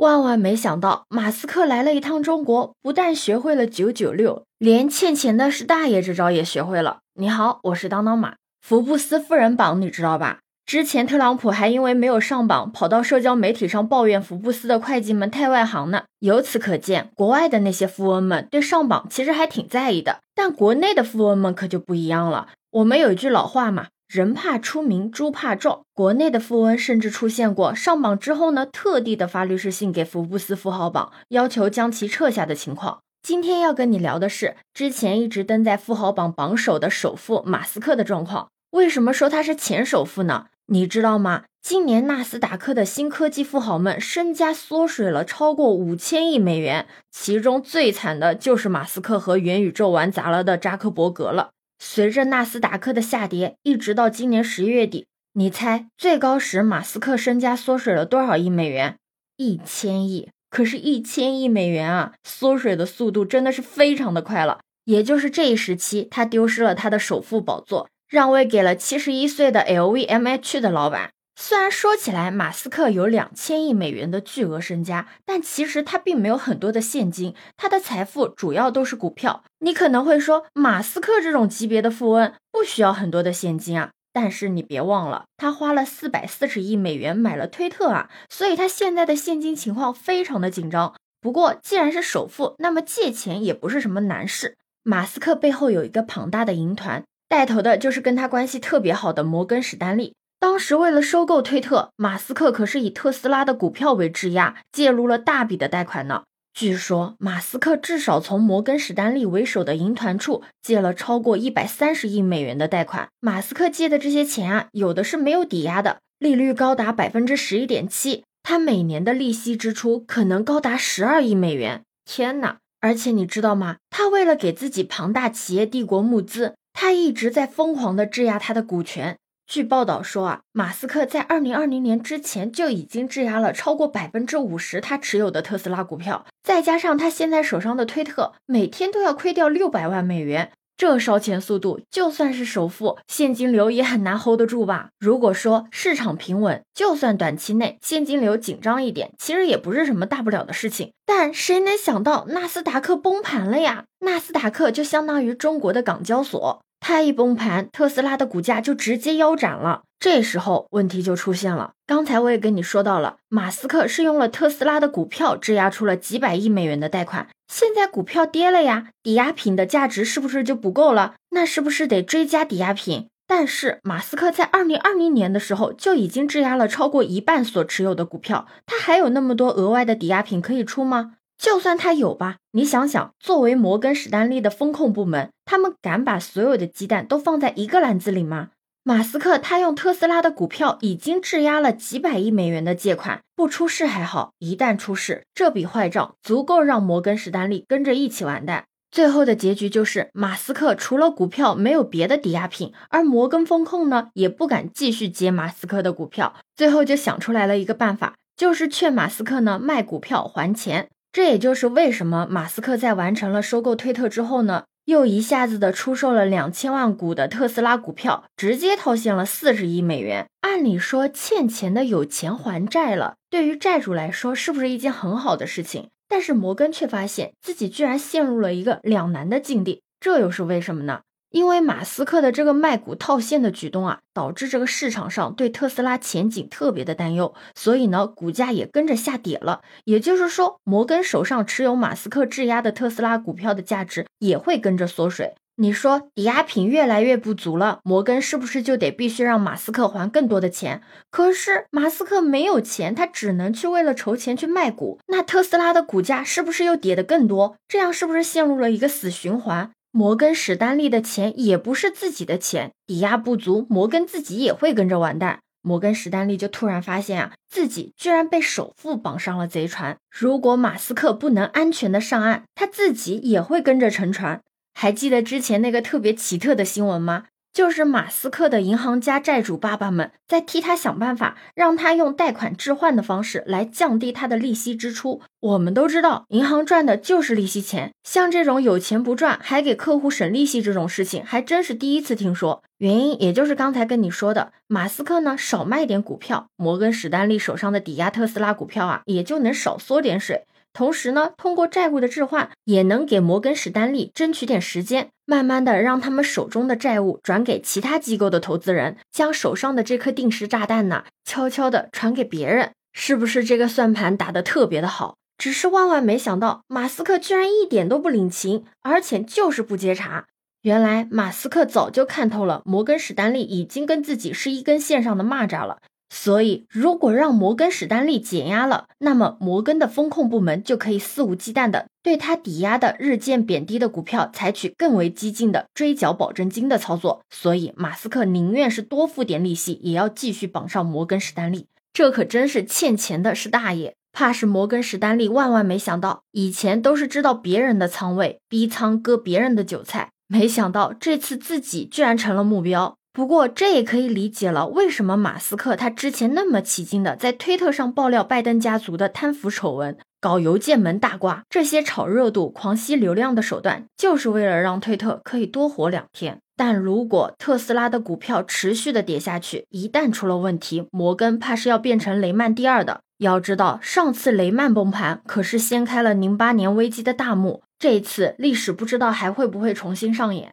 万万没想到，马斯克来了一趟中国，不但学会了九九六，连欠钱的是大爷这招也学会了。你好，我是当当马。福布斯富人榜你知道吧？之前特朗普还因为没有上榜，跑到社交媒体上抱怨福布斯的会计们太外行呢。由此可见，国外的那些富翁们对上榜其实还挺在意的，但国内的富翁们可就不一样了。我们有一句老话嘛。人怕出名，猪怕壮。国内的富翁甚至出现过上榜之后呢，特地的发律师信给福布斯富豪榜，要求将其撤下的情况。今天要跟你聊的是之前一直登在富豪榜榜首的首富马斯克的状况。为什么说他是前首富呢？你知道吗？今年纳斯达克的新科技富豪们身家缩水了超过五千亿美元，其中最惨的就是马斯克和元宇宙玩砸了的扎克伯格了。随着纳斯达克的下跌，一直到今年十一月底，你猜最高时马斯克身家缩水了多少亿美元？一千亿。可是，一千亿美元啊，缩水的速度真的是非常的快了。也就是这一时期，他丢失了他的首富宝座，让位给了七十一岁的 LVMH 的老板。虽然说起来，马斯克有两千亿美元的巨额身家，但其实他并没有很多的现金，他的财富主要都是股票。你可能会说，马斯克这种级别的富翁不需要很多的现金啊，但是你别忘了，他花了四百四十亿美元买了推特啊，所以他现在的现金情况非常的紧张。不过，既然是首富，那么借钱也不是什么难事。马斯克背后有一个庞大的银团，带头的就是跟他关系特别好的摩根史丹利。当时为了收购推特，马斯克可是以特斯拉的股票为质押，介入了大笔的贷款呢。据说马斯克至少从摩根史丹利为首的银团处借了超过一百三十亿美元的贷款。马斯克借的这些钱啊，有的是没有抵押的，利率高达百分之十一点七，他每年的利息支出可能高达十二亿美元。天哪！而且你知道吗？他为了给自己庞大企业帝国募资，他一直在疯狂的质押他的股权。据报道说啊，马斯克在二零二零年之前就已经质押了超过百分之五十他持有的特斯拉股票，再加上他现在手上的推特，每天都要亏掉六百万美元，这烧钱速度，就算是首富，现金流也很难 hold 得住吧？如果说市场平稳，就算短期内现金流紧张一点，其实也不是什么大不了的事情。但谁能想到纳斯达克崩盘了呀？纳斯达克就相当于中国的港交所。它一崩盘，特斯拉的股价就直接腰斩了。这时候问题就出现了。刚才我也跟你说到了，马斯克是用了特斯拉的股票质押出了几百亿美元的贷款。现在股票跌了呀，抵押品的价值是不是就不够了？那是不是得追加抵押品？但是马斯克在二零二零年的时候就已经质押了超过一半所持有的股票，他还有那么多额外的抵押品可以出吗？就算他有吧，你想想，作为摩根史丹利的风控部门，他们敢把所有的鸡蛋都放在一个篮子里吗？马斯克他用特斯拉的股票已经质押了几百亿美元的借款，不出事还好，一旦出事，这笔坏账足够让摩根史丹利跟着一起完蛋。最后的结局就是，马斯克除了股票没有别的抵押品，而摩根风控呢也不敢继续接马斯克的股票，最后就想出来了一个办法，就是劝马斯克呢卖股票还钱。这也就是为什么马斯克在完成了收购推特之后呢，又一下子的出售了两千万股的特斯拉股票，直接套现了四十亿美元。按理说，欠钱的有钱还债了，对于债主来说是不是一件很好的事情？但是摩根却发现自己居然陷入了一个两难的境地，这又是为什么呢？因为马斯克的这个卖股套现的举动啊，导致这个市场上对特斯拉前景特别的担忧，所以呢，股价也跟着下跌了。也就是说，摩根手上持有马斯克质押的特斯拉股票的价值也会跟着缩水。你说抵押品越来越不足了，摩根是不是就得必须让马斯克还更多的钱？可是马斯克没有钱，他只能去为了筹钱去卖股，那特斯拉的股价是不是又跌得更多？这样是不是陷入了一个死循环？摩根史丹利的钱也不是自己的钱，抵押不足，摩根自己也会跟着完蛋。摩根史丹利就突然发现啊，自己居然被首富绑上了贼船。如果马斯克不能安全的上岸，他自己也会跟着沉船。还记得之前那个特别奇特的新闻吗？就是马斯克的银行家债主爸爸们在替他想办法，让他用贷款置换的方式来降低他的利息支出。我们都知道，银行赚的就是利息钱，像这种有钱不赚还给客户省利息这种事情，还真是第一次听说。原因也就是刚才跟你说的，马斯克呢少卖点股票，摩根史丹利手上的抵押特斯拉股票啊，也就能少缩点水。同时呢，通过债务的置换，也能给摩根史丹利争取点时间，慢慢的让他们手中的债务转给其他机构的投资人，将手上的这颗定时炸弹呢，悄悄的传给别人。是不是这个算盘打得特别的好？只是万万没想到，马斯克居然一点都不领情，而且就是不接茬。原来马斯克早就看透了，摩根史丹利已经跟自己是一根线上的蚂蚱了。所以，如果让摩根史丹利减压了，那么摩根的风控部门就可以肆无忌惮的对他抵押的日渐贬低的股票采取更为激进的追缴保证金的操作。所以，马斯克宁愿是多付点利息，也要继续绑上摩根史丹利。这可真是欠钱的是大爷，怕是摩根史丹利万万没想到，以前都是知道别人的仓位，逼仓割别人的韭菜，没想到这次自己居然成了目标。不过，这也可以理解了，为什么马斯克他之前那么起劲的在推特上爆料拜登家族的贪腐丑闻，搞邮件门大挂，这些炒热度、狂吸流量的手段，就是为了让推特可以多活两天。但如果特斯拉的股票持续的跌下去，一旦出了问题，摩根怕是要变成雷曼第二的。要知道，上次雷曼崩盘可是掀开了零八年危机的大幕，这一次历史不知道还会不会重新上演。